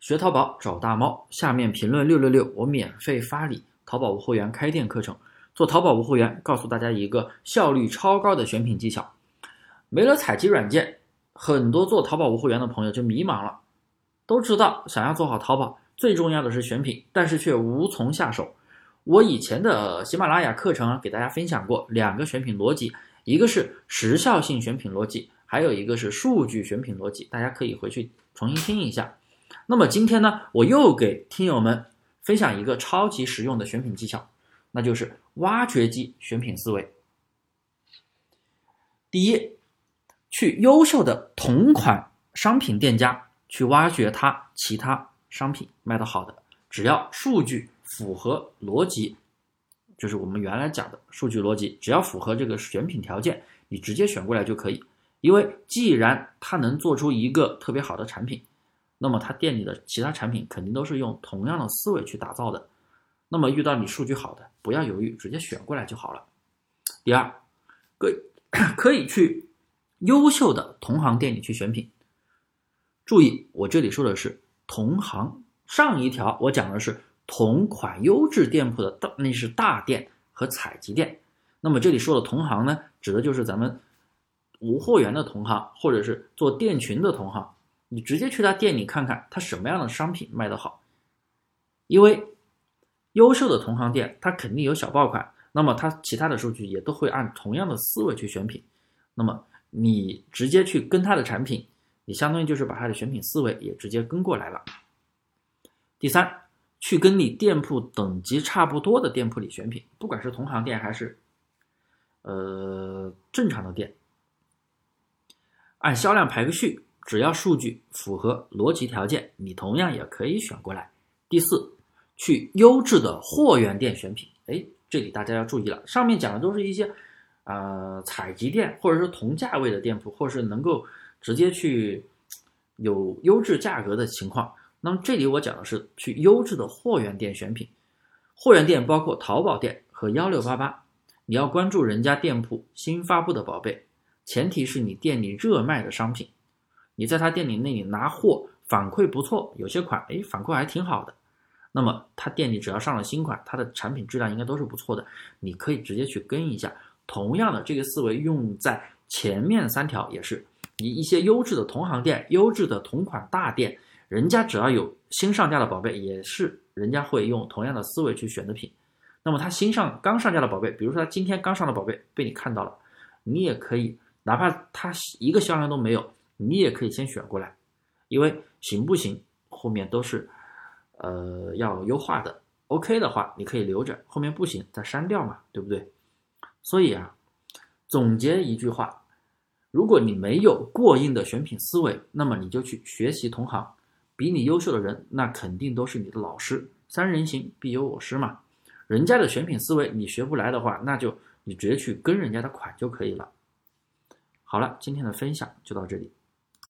学淘宝找大猫，下面评论六六六，我免费发你淘宝无货源开店课程。做淘宝无货源，告诉大家一个效率超高的选品技巧。没了采集软件，很多做淘宝无货源的朋友就迷茫了。都知道想要做好淘宝，最重要的是选品，但是却无从下手。我以前的喜马拉雅课程啊，给大家分享过两个选品逻辑，一个是时效性选品逻辑，还有一个是数据选品逻辑，大家可以回去重新听一下。那么今天呢，我又给听友们分享一个超级实用的选品技巧，那就是挖掘机选品思维。第一，去优秀的同款商品店家去挖掘它其他商品卖的好的，只要数据符合逻辑，就是我们原来讲的数据逻辑，只要符合这个选品条件，你直接选过来就可以。因为既然它能做出一个特别好的产品。那么他店里的其他产品肯定都是用同样的思维去打造的。那么遇到你数据好的，不要犹豫，直接选过来就好了。第二，可以 可以去优秀的同行店里去选品。注意，我这里说的是同行。上一条我讲的是同款优质店铺的大，那是大店和采集店。那么这里说的同行呢，指的就是咱们无货源的同行，或者是做店群的同行。你直接去他店里看看，他什么样的商品卖得好，因为优秀的同行店，他肯定有小爆款，那么他其他的数据也都会按同样的思维去选品，那么你直接去跟他的产品，你相当于就是把他的选品思维也直接跟过来了。第三，去跟你店铺等级差不多的店铺里选品，不管是同行店还是呃正常的店，按销量排个序。只要数据符合逻辑条件，你同样也可以选过来。第四，去优质的货源店选品。哎，这里大家要注意了，上面讲的都是一些呃采集店，或者是同价位的店铺，或是能够直接去有优质价格的情况。那么这里我讲的是去优质的货源店选品。货源店包括淘宝店和幺六八八，你要关注人家店铺新发布的宝贝，前提是你店里热卖的商品。你在他店里那里拿货反馈不错，有些款哎反馈还挺好的，那么他店里只要上了新款，他的产品质量应该都是不错的，你可以直接去跟一下。同样的这个思维用在前面三条也是，你一些优质的同行店、优质的同款大店，人家只要有新上架的宝贝，也是人家会用同样的思维去选的品。那么他新上刚上架的宝贝，比如说他今天刚上的宝贝被你看到了，你也可以哪怕他一个销量都没有。你也可以先选过来，因为行不行后面都是，呃，要优化的。OK 的话，你可以留着，后面不行再删掉嘛，对不对？所以啊，总结一句话：如果你没有过硬的选品思维，那么你就去学习同行，比你优秀的人，那肯定都是你的老师。三人行必有我师嘛，人家的选品思维你学不来的话，那就你直接去跟人家的款就可以了。好了，今天的分享就到这里。